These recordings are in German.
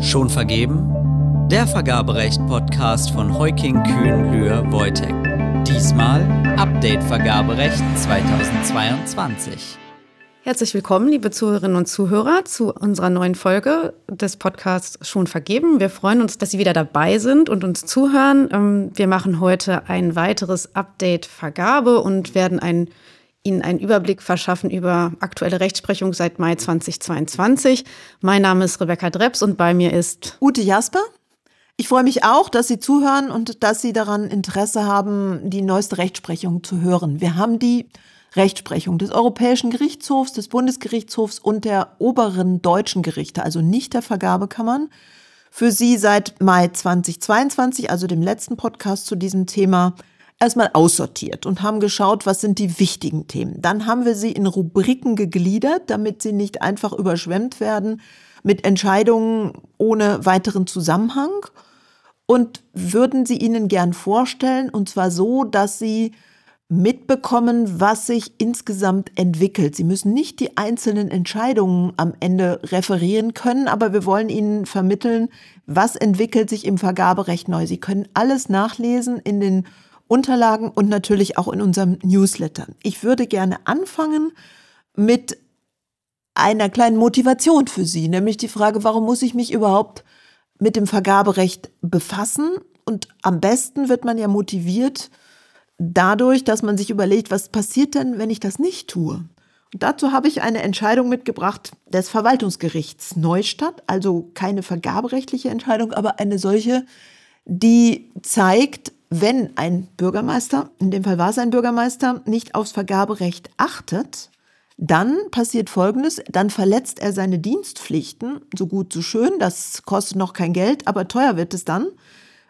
Schon vergeben? Der Vergaberecht-Podcast von Heuking Kühn Lühr Wojtek. Diesmal Update Vergaberecht 2022. Herzlich willkommen, liebe Zuhörerinnen und Zuhörer, zu unserer neuen Folge des Podcasts Schon vergeben. Wir freuen uns, dass Sie wieder dabei sind und uns zuhören. Ähm, wir machen heute ein weiteres Update Vergabe und werden ein, Ihnen einen Überblick verschaffen über aktuelle Rechtsprechung seit Mai 2022. Mein Name ist Rebecca Dreps und bei mir ist Ute Jasper. Ich freue mich auch, dass Sie zuhören und dass Sie daran Interesse haben, die neueste Rechtsprechung zu hören. Wir haben die Rechtsprechung des Europäischen Gerichtshofs, des Bundesgerichtshofs und der oberen deutschen Gerichte, also nicht der Vergabekammern, für Sie seit Mai 2022, also dem letzten Podcast zu diesem Thema, erstmal aussortiert und haben geschaut, was sind die wichtigen Themen. Dann haben wir sie in Rubriken gegliedert, damit sie nicht einfach überschwemmt werden mit Entscheidungen ohne weiteren Zusammenhang und würden sie Ihnen gern vorstellen, und zwar so, dass Sie mitbekommen, was sich insgesamt entwickelt. Sie müssen nicht die einzelnen Entscheidungen am Ende referieren können, aber wir wollen Ihnen vermitteln, was entwickelt sich im Vergaberecht neu. Sie können alles nachlesen in den Unterlagen und natürlich auch in unserem Newsletter. Ich würde gerne anfangen mit einer kleinen Motivation für Sie, nämlich die Frage, warum muss ich mich überhaupt mit dem Vergaberecht befassen? Und am besten wird man ja motiviert, dadurch, dass man sich überlegt, was passiert denn, wenn ich das nicht tue? Und dazu habe ich eine Entscheidung mitgebracht des Verwaltungsgerichts Neustadt, also keine vergaberechtliche Entscheidung, aber eine solche, die zeigt, wenn ein Bürgermeister, in dem Fall war es ein Bürgermeister, nicht aufs Vergaberecht achtet, dann passiert Folgendes, dann verletzt er seine Dienstpflichten, so gut, so schön, das kostet noch kein Geld, aber teuer wird es dann,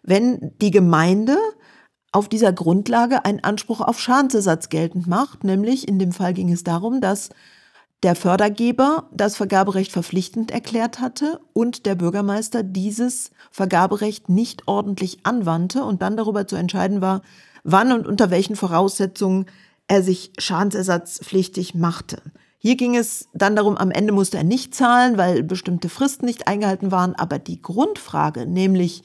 wenn die Gemeinde auf dieser Grundlage einen Anspruch auf Schadensersatz geltend macht. Nämlich in dem Fall ging es darum, dass der Fördergeber das Vergaberecht verpflichtend erklärt hatte und der Bürgermeister dieses Vergaberecht nicht ordentlich anwandte und dann darüber zu entscheiden war, wann und unter welchen Voraussetzungen er sich schadensersatzpflichtig machte. Hier ging es dann darum, am Ende musste er nicht zahlen, weil bestimmte Fristen nicht eingehalten waren, aber die Grundfrage, nämlich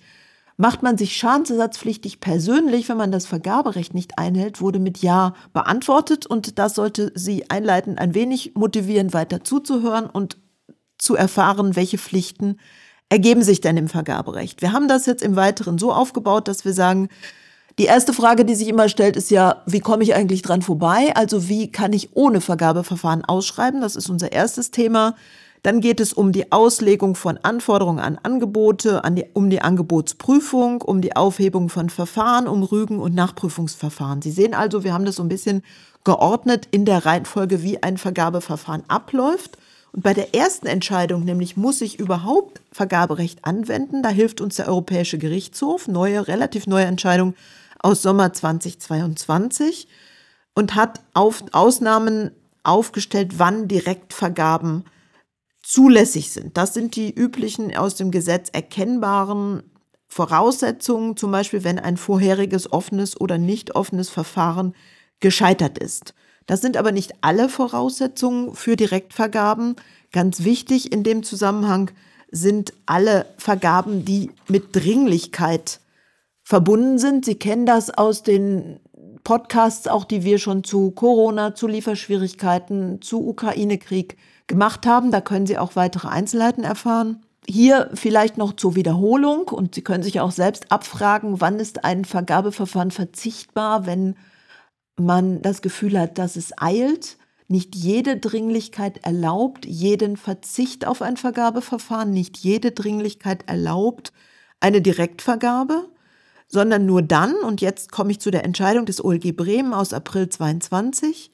Macht man sich schadensersatzpflichtig persönlich, wenn man das Vergaberecht nicht einhält, wurde mit Ja beantwortet und das sollte Sie einleiten, ein wenig motivieren, weiter zuzuhören und zu erfahren, welche Pflichten ergeben sich denn im Vergaberecht. Wir haben das jetzt im Weiteren so aufgebaut, dass wir sagen, die erste Frage, die sich immer stellt, ist ja, wie komme ich eigentlich dran vorbei? Also wie kann ich ohne Vergabeverfahren ausschreiben? Das ist unser erstes Thema. Dann geht es um die Auslegung von Anforderungen an Angebote, an die, um die Angebotsprüfung, um die Aufhebung von Verfahren, um Rügen- und Nachprüfungsverfahren. Sie sehen also, wir haben das so ein bisschen geordnet in der Reihenfolge, wie ein Vergabeverfahren abläuft. Und bei der ersten Entscheidung, nämlich muss ich überhaupt Vergaberecht anwenden, da hilft uns der Europäische Gerichtshof, neue, relativ neue Entscheidung aus Sommer 2022 und hat auf Ausnahmen aufgestellt, wann Direktvergaben zulässig sind. Das sind die üblichen aus dem Gesetz erkennbaren Voraussetzungen, zum Beispiel wenn ein vorheriges offenes oder nicht offenes Verfahren gescheitert ist. Das sind aber nicht alle Voraussetzungen für Direktvergaben. Ganz wichtig in dem Zusammenhang sind alle Vergaben, die mit Dringlichkeit verbunden sind. Sie kennen das aus den Podcasts, auch die wir schon zu Corona, zu Lieferschwierigkeiten, zu Ukraine-Krieg gemacht haben. Da können Sie auch weitere Einzelheiten erfahren. Hier vielleicht noch zur Wiederholung und Sie können sich auch selbst abfragen, wann ist ein Vergabeverfahren verzichtbar, wenn man das Gefühl hat, dass es eilt. Nicht jede Dringlichkeit erlaubt jeden Verzicht auf ein Vergabeverfahren, nicht jede Dringlichkeit erlaubt eine Direktvergabe, sondern nur dann, und jetzt komme ich zu der Entscheidung des OLG Bremen aus April 22,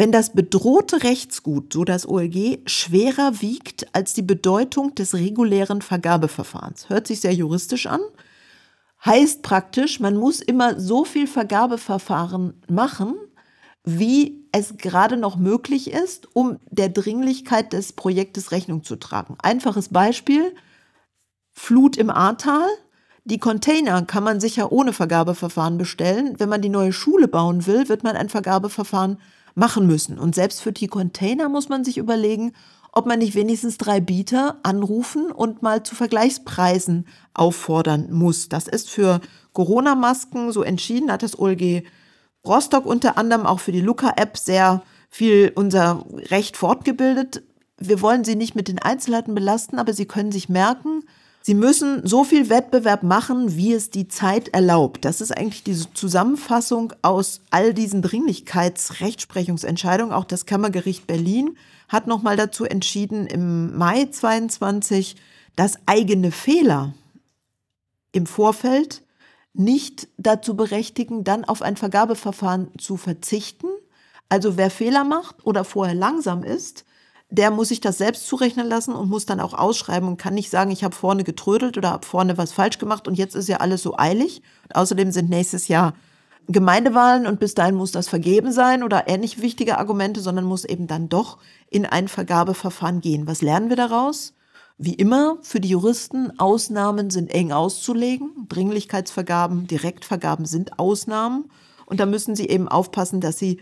wenn das bedrohte Rechtsgut, so das OLG, schwerer wiegt als die Bedeutung des regulären Vergabeverfahrens. Hört sich sehr juristisch an. Heißt praktisch, man muss immer so viel Vergabeverfahren machen, wie es gerade noch möglich ist, um der Dringlichkeit des Projektes Rechnung zu tragen. Einfaches Beispiel, Flut im Ahrtal. Die Container kann man sicher ohne Vergabeverfahren bestellen. Wenn man die neue Schule bauen will, wird man ein Vergabeverfahren machen müssen. Und selbst für die Container muss man sich überlegen, ob man nicht wenigstens drei Bieter anrufen und mal zu Vergleichspreisen auffordern muss. Das ist für Corona-Masken so entschieden, hat das OLG Rostock unter anderem auch für die Luca-App sehr viel unser Recht fortgebildet. Wir wollen Sie nicht mit den Einzelheiten belasten, aber Sie können sich merken, Sie müssen so viel Wettbewerb machen, wie es die Zeit erlaubt. Das ist eigentlich diese Zusammenfassung aus all diesen Dringlichkeitsrechtsprechungsentscheidungen. Auch das Kammergericht Berlin hat nochmal dazu entschieden im Mai 22, dass eigene Fehler im Vorfeld nicht dazu berechtigen, dann auf ein Vergabeverfahren zu verzichten. Also wer Fehler macht oder vorher langsam ist, der muss sich das selbst zurechnen lassen und muss dann auch ausschreiben und kann nicht sagen, ich habe vorne getrödelt oder habe vorne was falsch gemacht und jetzt ist ja alles so eilig. Und außerdem sind nächstes Jahr Gemeindewahlen und bis dahin muss das vergeben sein oder ähnlich wichtige Argumente, sondern muss eben dann doch in ein Vergabeverfahren gehen. Was lernen wir daraus? Wie immer für die Juristen, Ausnahmen sind eng auszulegen. Dringlichkeitsvergaben, Direktvergaben sind Ausnahmen. Und da müssen Sie eben aufpassen, dass Sie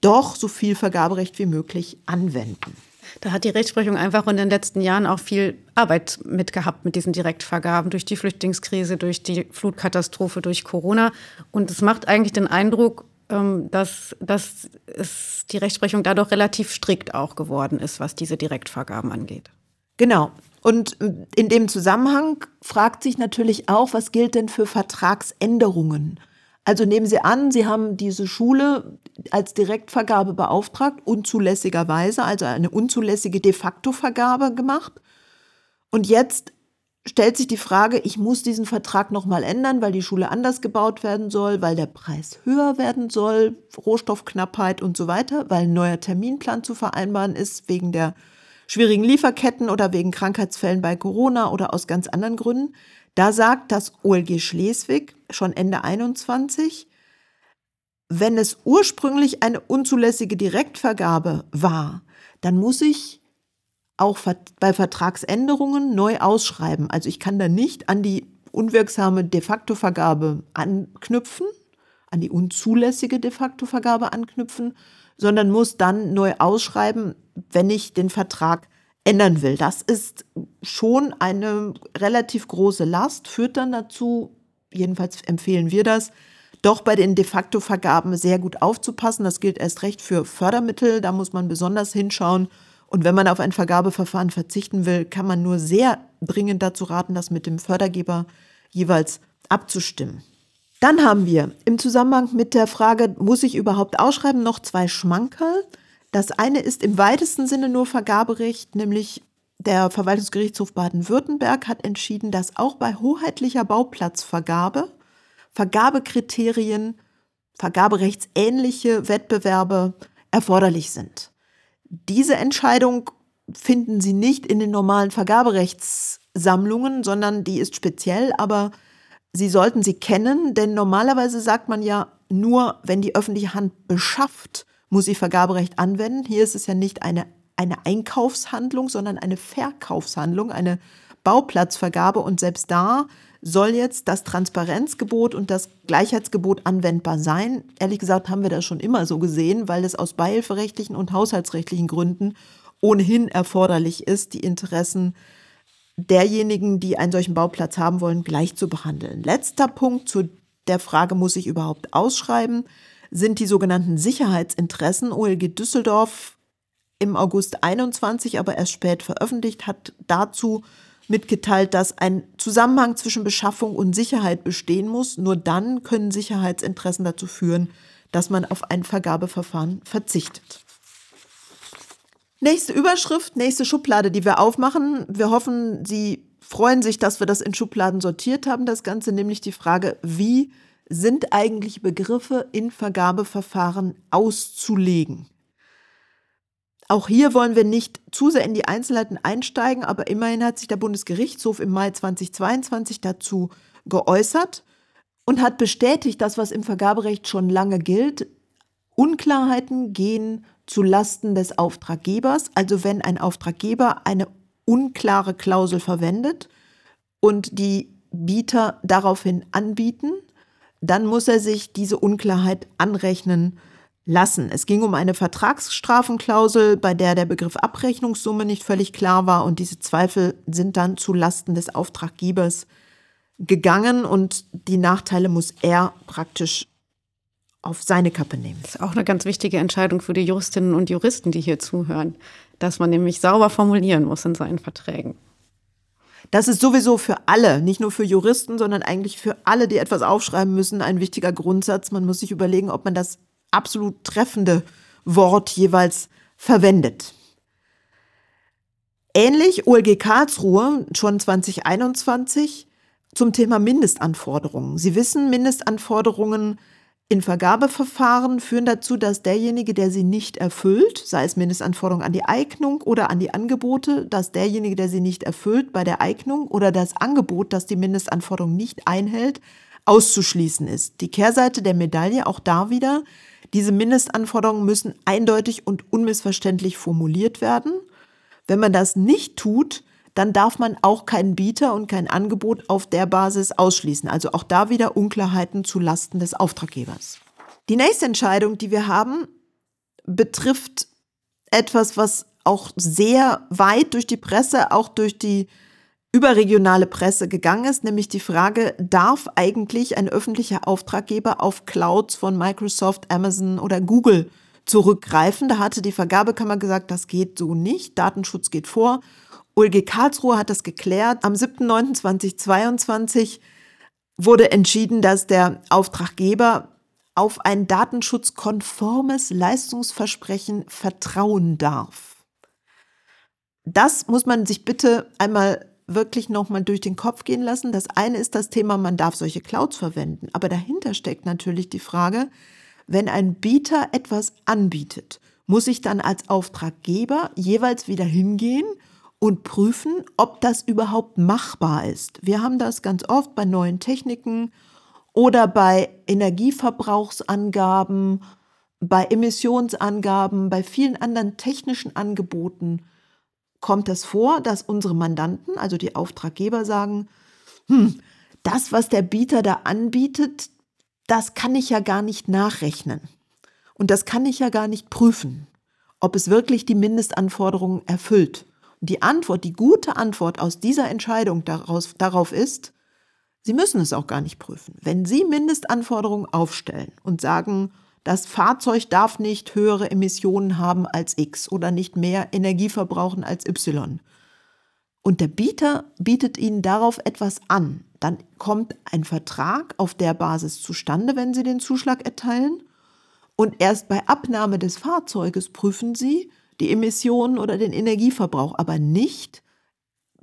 doch so viel Vergaberecht wie möglich anwenden. Da hat die Rechtsprechung einfach in den letzten Jahren auch viel Arbeit mitgehabt mit diesen Direktvergaben durch die Flüchtlingskrise, durch die Flutkatastrophe, durch Corona. Und es macht eigentlich den Eindruck, ähm, dass, dass es die Rechtsprechung dadurch relativ strikt auch geworden ist, was diese Direktvergaben angeht. Genau. Und in dem Zusammenhang fragt sich natürlich auch, was gilt denn für Vertragsänderungen? Also nehmen Sie an, Sie haben diese Schule als Direktvergabe beauftragt, unzulässigerweise, also eine unzulässige de facto Vergabe gemacht. Und jetzt stellt sich die Frage, ich muss diesen Vertrag nochmal ändern, weil die Schule anders gebaut werden soll, weil der Preis höher werden soll, Rohstoffknappheit und so weiter, weil ein neuer Terminplan zu vereinbaren ist wegen der schwierigen Lieferketten oder wegen Krankheitsfällen bei Corona oder aus ganz anderen Gründen. Da sagt das OLG Schleswig schon Ende 21, wenn es ursprünglich eine unzulässige Direktvergabe war, dann muss ich auch bei Vertragsänderungen neu ausschreiben. Also ich kann da nicht an die unwirksame de facto Vergabe anknüpfen, an die unzulässige de facto Vergabe anknüpfen, sondern muss dann neu ausschreiben, wenn ich den Vertrag ändern will. Das ist schon eine relativ große Last, führt dann dazu, jedenfalls empfehlen wir das, doch bei den de facto Vergaben sehr gut aufzupassen. Das gilt erst recht für Fördermittel, da muss man besonders hinschauen. Und wenn man auf ein Vergabeverfahren verzichten will, kann man nur sehr dringend dazu raten, das mit dem Fördergeber jeweils abzustimmen. Dann haben wir im Zusammenhang mit der Frage, muss ich überhaupt ausschreiben, noch zwei Schmankerl. Das eine ist im weitesten Sinne nur Vergaberecht, nämlich der Verwaltungsgerichtshof Baden-Württemberg hat entschieden, dass auch bei hoheitlicher Bauplatzvergabe Vergabekriterien, vergaberechtsähnliche Wettbewerbe erforderlich sind. Diese Entscheidung finden Sie nicht in den normalen Vergaberechtssammlungen, sondern die ist speziell, aber Sie sollten sie kennen, denn normalerweise sagt man ja nur, wenn die öffentliche Hand beschafft, muss sie Vergaberecht anwenden. Hier ist es ja nicht eine, eine Einkaufshandlung, sondern eine Verkaufshandlung, eine Bauplatzvergabe. Und selbst da soll jetzt das Transparenzgebot und das Gleichheitsgebot anwendbar sein. Ehrlich gesagt haben wir das schon immer so gesehen, weil es aus beihilferechtlichen und haushaltsrechtlichen Gründen ohnehin erforderlich ist, die Interessen derjenigen, die einen solchen Bauplatz haben wollen, gleich zu behandeln. Letzter Punkt zu der Frage, muss ich überhaupt ausschreiben, sind die sogenannten Sicherheitsinteressen. OLG Düsseldorf im August 21, aber erst spät veröffentlicht, hat dazu mitgeteilt, dass ein Zusammenhang zwischen Beschaffung und Sicherheit bestehen muss. Nur dann können Sicherheitsinteressen dazu führen, dass man auf ein Vergabeverfahren verzichtet. Nächste Überschrift, nächste Schublade, die wir aufmachen. Wir hoffen, Sie freuen sich, dass wir das in Schubladen sortiert haben, das Ganze, nämlich die Frage, wie sind eigentlich Begriffe in Vergabeverfahren auszulegen? Auch hier wollen wir nicht zu sehr in die Einzelheiten einsteigen, aber immerhin hat sich der Bundesgerichtshof im Mai 2022 dazu geäußert und hat bestätigt, dass was im Vergaberecht schon lange gilt. Unklarheiten gehen zu Lasten des Auftraggebers, also wenn ein Auftraggeber eine unklare Klausel verwendet und die Bieter daraufhin anbieten, dann muss er sich diese Unklarheit anrechnen lassen. Es ging um eine Vertragsstrafenklausel, bei der der Begriff Abrechnungssumme nicht völlig klar war und diese Zweifel sind dann zu Lasten des Auftraggebers gegangen und die Nachteile muss er praktisch auf seine Kappe nehmen. Das ist auch eine ganz wichtige Entscheidung für die Juristinnen und Juristen, die hier zuhören, dass man nämlich sauber formulieren muss in seinen Verträgen. Das ist sowieso für alle, nicht nur für Juristen, sondern eigentlich für alle, die etwas aufschreiben müssen, ein wichtiger Grundsatz. Man muss sich überlegen, ob man das absolut treffende Wort jeweils verwendet. Ähnlich OLG Karlsruhe schon 2021 zum Thema Mindestanforderungen. Sie wissen, Mindestanforderungen in Vergabeverfahren führen dazu, dass derjenige, der sie nicht erfüllt, sei es Mindestanforderungen an die Eignung oder an die Angebote, dass derjenige, der sie nicht erfüllt bei der Eignung oder das Angebot, das die Mindestanforderungen nicht einhält, auszuschließen ist. Die Kehrseite der Medaille auch da wieder, diese Mindestanforderungen müssen eindeutig und unmissverständlich formuliert werden. Wenn man das nicht tut, dann darf man auch keinen Bieter und kein Angebot auf der Basis ausschließen. Also auch da wieder Unklarheiten zu Lasten des Auftraggebers. Die nächste Entscheidung, die wir haben, betrifft etwas, was auch sehr weit durch die Presse, auch durch die überregionale Presse gegangen ist, nämlich die Frage, darf eigentlich ein öffentlicher Auftraggeber auf Clouds von Microsoft, Amazon oder Google zurückgreifen? Da hatte die Vergabekammer gesagt, das geht so nicht, Datenschutz geht vor. OLG Karlsruhe hat das geklärt. Am 7.9.2022 wurde entschieden, dass der Auftraggeber auf ein datenschutzkonformes Leistungsversprechen vertrauen darf. Das muss man sich bitte einmal wirklich nochmal durch den Kopf gehen lassen. Das eine ist das Thema, man darf solche Clouds verwenden. Aber dahinter steckt natürlich die Frage, wenn ein Bieter etwas anbietet, muss ich dann als Auftraggeber jeweils wieder hingehen und prüfen, ob das überhaupt machbar ist. Wir haben das ganz oft bei neuen Techniken oder bei Energieverbrauchsangaben, bei Emissionsangaben, bei vielen anderen technischen Angeboten kommt es vor, dass unsere Mandanten, also die Auftraggeber, sagen, hm, das, was der Bieter da anbietet, das kann ich ja gar nicht nachrechnen. Und das kann ich ja gar nicht prüfen, ob es wirklich die Mindestanforderungen erfüllt. Die Antwort, die gute Antwort aus dieser Entscheidung daraus, darauf ist, Sie müssen es auch gar nicht prüfen. Wenn Sie Mindestanforderungen aufstellen und sagen, das Fahrzeug darf nicht höhere Emissionen haben als X oder nicht mehr Energie verbrauchen als Y. Und der Bieter bietet Ihnen darauf etwas an. Dann kommt ein Vertrag auf der Basis zustande, wenn Sie den Zuschlag erteilen. Und erst bei Abnahme des Fahrzeuges prüfen Sie, die Emissionen oder den Energieverbrauch, aber nicht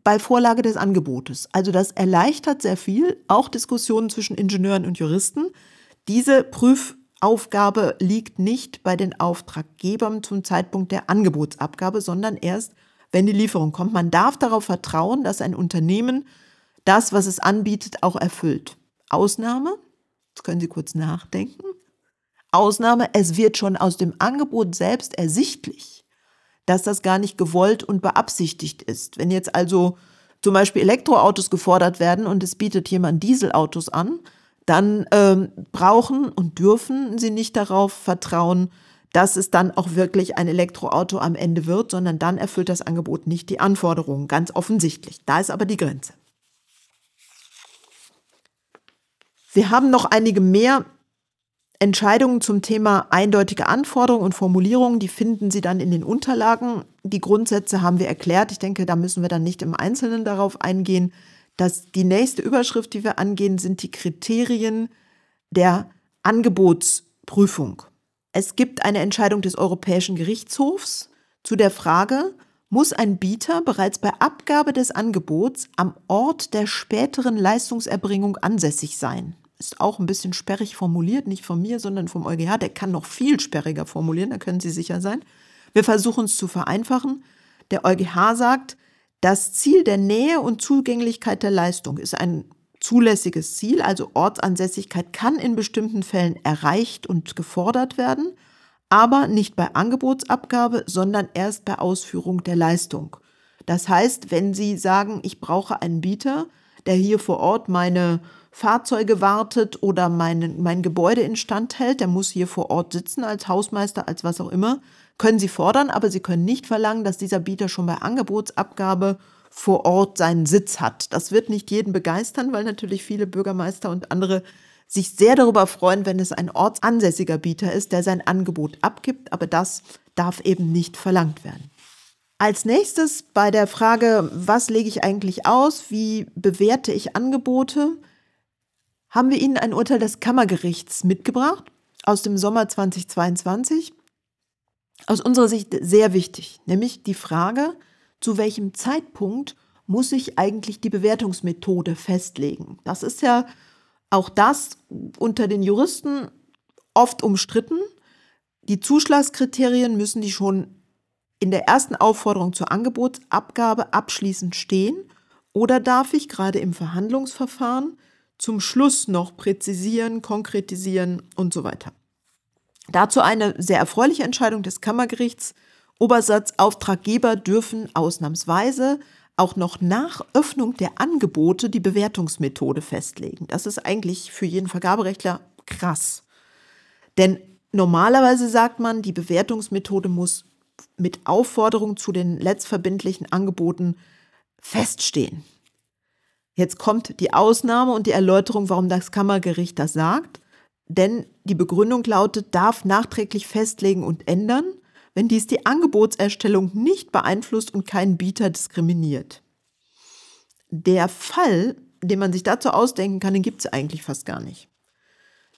bei Vorlage des Angebotes. Also das erleichtert sehr viel, auch Diskussionen zwischen Ingenieuren und Juristen. Diese Prüfaufgabe liegt nicht bei den Auftraggebern zum Zeitpunkt der Angebotsabgabe, sondern erst, wenn die Lieferung kommt. Man darf darauf vertrauen, dass ein Unternehmen das, was es anbietet, auch erfüllt. Ausnahme, jetzt können Sie kurz nachdenken. Ausnahme, es wird schon aus dem Angebot selbst ersichtlich, dass das gar nicht gewollt und beabsichtigt ist. Wenn jetzt also zum Beispiel Elektroautos gefordert werden und es bietet jemand Dieselautos an, dann ähm, brauchen und dürfen sie nicht darauf vertrauen, dass es dann auch wirklich ein Elektroauto am Ende wird, sondern dann erfüllt das Angebot nicht die Anforderungen, ganz offensichtlich. Da ist aber die Grenze. Wir haben noch einige mehr Entscheidungen zum Thema eindeutige Anforderungen und Formulierungen, die finden Sie dann in den Unterlagen. Die Grundsätze haben wir erklärt. Ich denke, da müssen wir dann nicht im Einzelnen darauf eingehen. Dass die nächste Überschrift, die wir angehen, sind die Kriterien der Angebotsprüfung. Es gibt eine Entscheidung des Europäischen Gerichtshofs zu der Frage, muss ein Bieter bereits bei Abgabe des Angebots am Ort der späteren Leistungserbringung ansässig sein? Ist auch ein bisschen sperrig formuliert, nicht von mir, sondern vom EuGH. Der kann noch viel sperriger formulieren, da können Sie sicher sein. Wir versuchen es zu vereinfachen. Der EuGH sagt, das Ziel der Nähe und Zugänglichkeit der Leistung ist ein zulässiges Ziel, also Ortsansässigkeit kann in bestimmten Fällen erreicht und gefordert werden, aber nicht bei Angebotsabgabe, sondern erst bei Ausführung der Leistung. Das heißt, wenn Sie sagen, ich brauche einen Bieter, der hier vor Ort meine Fahrzeuge wartet oder mein, mein Gebäude instand hält, der muss hier vor Ort sitzen als Hausmeister, als was auch immer, können Sie fordern, aber Sie können nicht verlangen, dass dieser Bieter schon bei Angebotsabgabe vor Ort seinen Sitz hat. Das wird nicht jeden begeistern, weil natürlich viele Bürgermeister und andere sich sehr darüber freuen, wenn es ein ortsansässiger Bieter ist, der sein Angebot abgibt, aber das darf eben nicht verlangt werden. Als nächstes bei der Frage, was lege ich eigentlich aus, wie bewerte ich Angebote, haben wir Ihnen ein Urteil des Kammergerichts mitgebracht aus dem Sommer 2022. Aus unserer Sicht sehr wichtig, nämlich die Frage, zu welchem Zeitpunkt muss ich eigentlich die Bewertungsmethode festlegen. Das ist ja auch das unter den Juristen oft umstritten. Die Zuschlagskriterien müssen die schon in der ersten Aufforderung zur Angebotsabgabe abschließend stehen oder darf ich gerade im Verhandlungsverfahren zum Schluss noch präzisieren, konkretisieren und so weiter. Dazu eine sehr erfreuliche Entscheidung des Kammergerichts Obersatz Auftraggeber dürfen ausnahmsweise auch noch nach Öffnung der Angebote die Bewertungsmethode festlegen. Das ist eigentlich für jeden Vergaberechtler krass. Denn normalerweise sagt man, die Bewertungsmethode muss mit Aufforderung zu den letztverbindlichen Angeboten feststehen. Jetzt kommt die Ausnahme und die Erläuterung, warum das Kammergericht das sagt. Denn die Begründung lautet, darf nachträglich festlegen und ändern wenn dies die Angebotserstellung nicht beeinflusst und keinen Bieter diskriminiert. Der Fall, den man sich dazu ausdenken kann, den gibt es eigentlich fast gar nicht.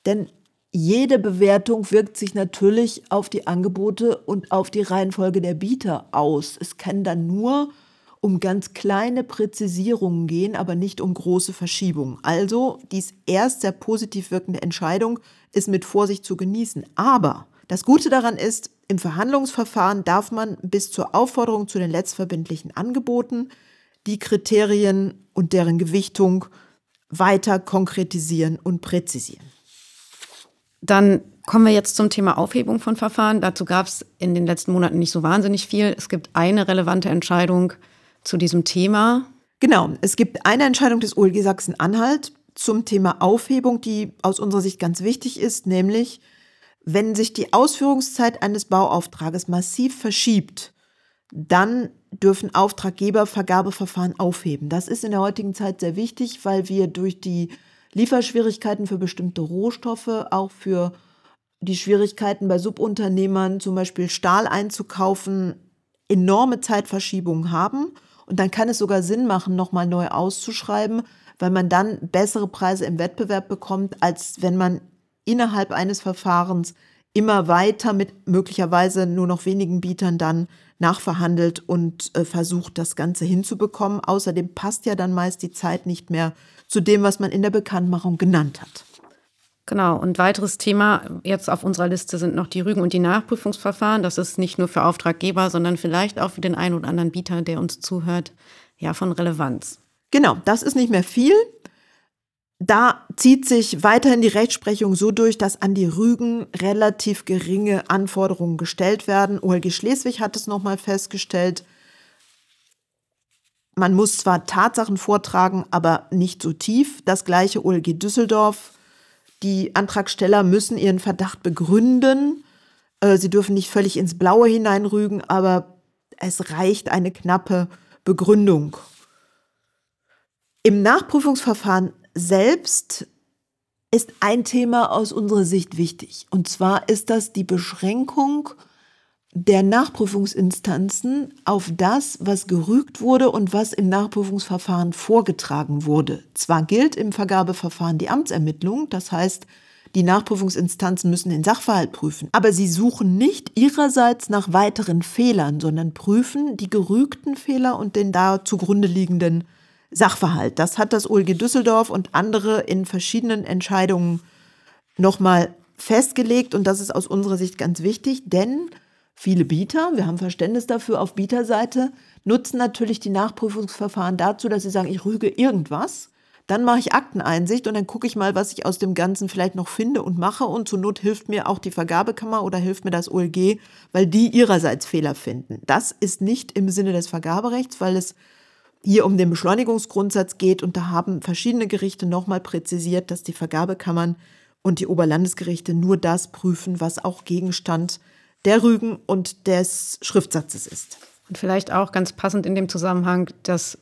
Denn jede Bewertung wirkt sich natürlich auf die Angebote und auf die Reihenfolge der Bieter aus. Es kann dann nur um ganz kleine Präzisierungen gehen, aber nicht um große Verschiebungen. Also dies erst sehr positiv wirkende Entscheidung ist mit Vorsicht zu genießen. Aber das Gute daran ist, im Verhandlungsverfahren darf man bis zur Aufforderung zu den letztverbindlichen Angeboten die Kriterien und deren Gewichtung weiter konkretisieren und präzisieren. Dann kommen wir jetzt zum Thema Aufhebung von Verfahren. Dazu gab es in den letzten Monaten nicht so wahnsinnig viel. Es gibt eine relevante Entscheidung zu diesem Thema. Genau, es gibt eine Entscheidung des OLG Sachsen-Anhalt zum Thema Aufhebung, die aus unserer Sicht ganz wichtig ist, nämlich wenn sich die Ausführungszeit eines Bauauftrages massiv verschiebt, dann dürfen Auftraggeber Vergabeverfahren aufheben. Das ist in der heutigen Zeit sehr wichtig, weil wir durch die Lieferschwierigkeiten für bestimmte Rohstoffe, auch für die Schwierigkeiten bei Subunternehmern, zum Beispiel Stahl einzukaufen, enorme Zeitverschiebungen haben. Und dann kann es sogar Sinn machen, nochmal neu auszuschreiben, weil man dann bessere Preise im Wettbewerb bekommt, als wenn man innerhalb eines Verfahrens immer weiter mit möglicherweise nur noch wenigen Bietern dann nachverhandelt und äh, versucht, das Ganze hinzubekommen. Außerdem passt ja dann meist die Zeit nicht mehr zu dem, was man in der Bekanntmachung genannt hat. Genau, und weiteres Thema jetzt auf unserer Liste sind noch die Rügen- und die Nachprüfungsverfahren. Das ist nicht nur für Auftraggeber, sondern vielleicht auch für den einen oder anderen Bieter, der uns zuhört, ja, von Relevanz. Genau, das ist nicht mehr viel. Da zieht sich weiterhin die Rechtsprechung so durch, dass an die Rügen relativ geringe Anforderungen gestellt werden. OLG Schleswig hat es nochmal festgestellt. Man muss zwar Tatsachen vortragen, aber nicht so tief. Das gleiche OLG Düsseldorf. Die Antragsteller müssen ihren Verdacht begründen. Äh, sie dürfen nicht völlig ins Blaue hineinrügen, aber es reicht eine knappe Begründung. Im Nachprüfungsverfahren selbst ist ein Thema aus unserer Sicht wichtig. Und zwar ist das die Beschränkung der Nachprüfungsinstanzen auf das, was gerügt wurde und was im Nachprüfungsverfahren vorgetragen wurde. Zwar gilt im Vergabeverfahren die Amtsermittlung, das heißt, die Nachprüfungsinstanzen müssen den Sachverhalt prüfen, aber sie suchen nicht ihrerseits nach weiteren Fehlern, sondern prüfen die gerügten Fehler und den da zugrunde liegenden Sachverhalt. Das hat das OLG Düsseldorf und andere in verschiedenen Entscheidungen nochmal festgelegt und das ist aus unserer Sicht ganz wichtig, denn viele Bieter, wir haben Verständnis dafür auf Bieterseite, nutzen natürlich die Nachprüfungsverfahren dazu, dass sie sagen, ich rüge irgendwas, dann mache ich Akteneinsicht und dann gucke ich mal, was ich aus dem Ganzen vielleicht noch finde und mache und zur Not hilft mir auch die Vergabekammer oder hilft mir das OLG, weil die ihrerseits Fehler finden. Das ist nicht im Sinne des Vergaberechts, weil es hier um den Beschleunigungsgrundsatz geht. Und da haben verschiedene Gerichte nochmal präzisiert, dass die Vergabekammern und die Oberlandesgerichte nur das prüfen, was auch Gegenstand der Rügen und des Schriftsatzes ist. Und vielleicht auch ganz passend in dem Zusammenhang, dass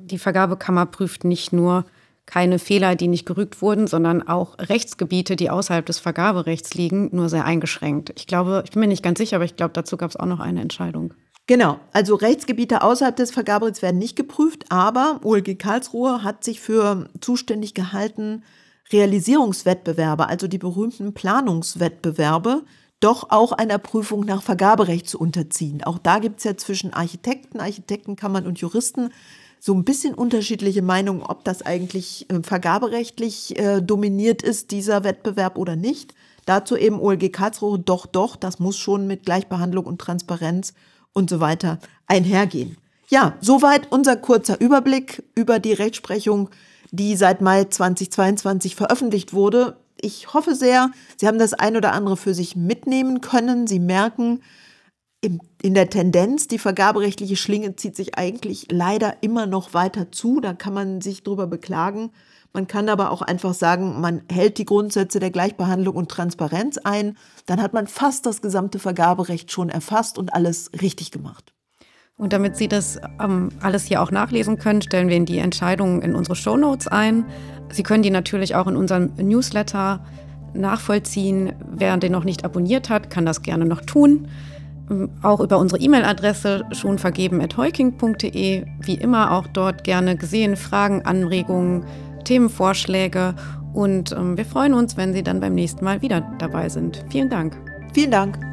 die Vergabekammer prüft nicht nur keine Fehler, die nicht gerügt wurden, sondern auch Rechtsgebiete, die außerhalb des Vergaberechts liegen, nur sehr eingeschränkt. Ich glaube, ich bin mir nicht ganz sicher, aber ich glaube, dazu gab es auch noch eine Entscheidung. Genau, also Rechtsgebiete außerhalb des Vergaberechts werden nicht geprüft, aber OLG Karlsruhe hat sich für zuständig gehalten, Realisierungswettbewerbe, also die berühmten Planungswettbewerbe, doch auch einer Prüfung nach Vergaberecht zu unterziehen. Auch da gibt es ja zwischen Architekten, Architektenkammern und Juristen so ein bisschen unterschiedliche Meinungen, ob das eigentlich äh, vergaberechtlich äh, dominiert ist, dieser Wettbewerb oder nicht. Dazu eben OLG Karlsruhe, doch, doch, das muss schon mit Gleichbehandlung und Transparenz und so weiter einhergehen. Ja, soweit unser kurzer Überblick über die Rechtsprechung, die seit Mai 2022 veröffentlicht wurde. Ich hoffe sehr, Sie haben das ein oder andere für sich mitnehmen können. Sie merken, in der Tendenz, die vergaberechtliche Schlinge zieht sich eigentlich leider immer noch weiter zu. Da kann man sich drüber beklagen. Man kann aber auch einfach sagen, man hält die Grundsätze der Gleichbehandlung und Transparenz ein. Dann hat man fast das gesamte Vergaberecht schon erfasst und alles richtig gemacht. Und damit Sie das ähm, alles hier auch nachlesen können, stellen wir Ihnen die Entscheidungen in unsere Shownotes ein. Sie können die natürlich auch in unserem Newsletter nachvollziehen. Wer den noch nicht abonniert hat, kann das gerne noch tun auch über unsere E-Mail-Adresse schon vergeben at heuking.de. Wie immer auch dort gerne gesehen, Fragen, Anregungen, Themenvorschläge. Und ähm, wir freuen uns, wenn Sie dann beim nächsten Mal wieder dabei sind. Vielen Dank. Vielen Dank.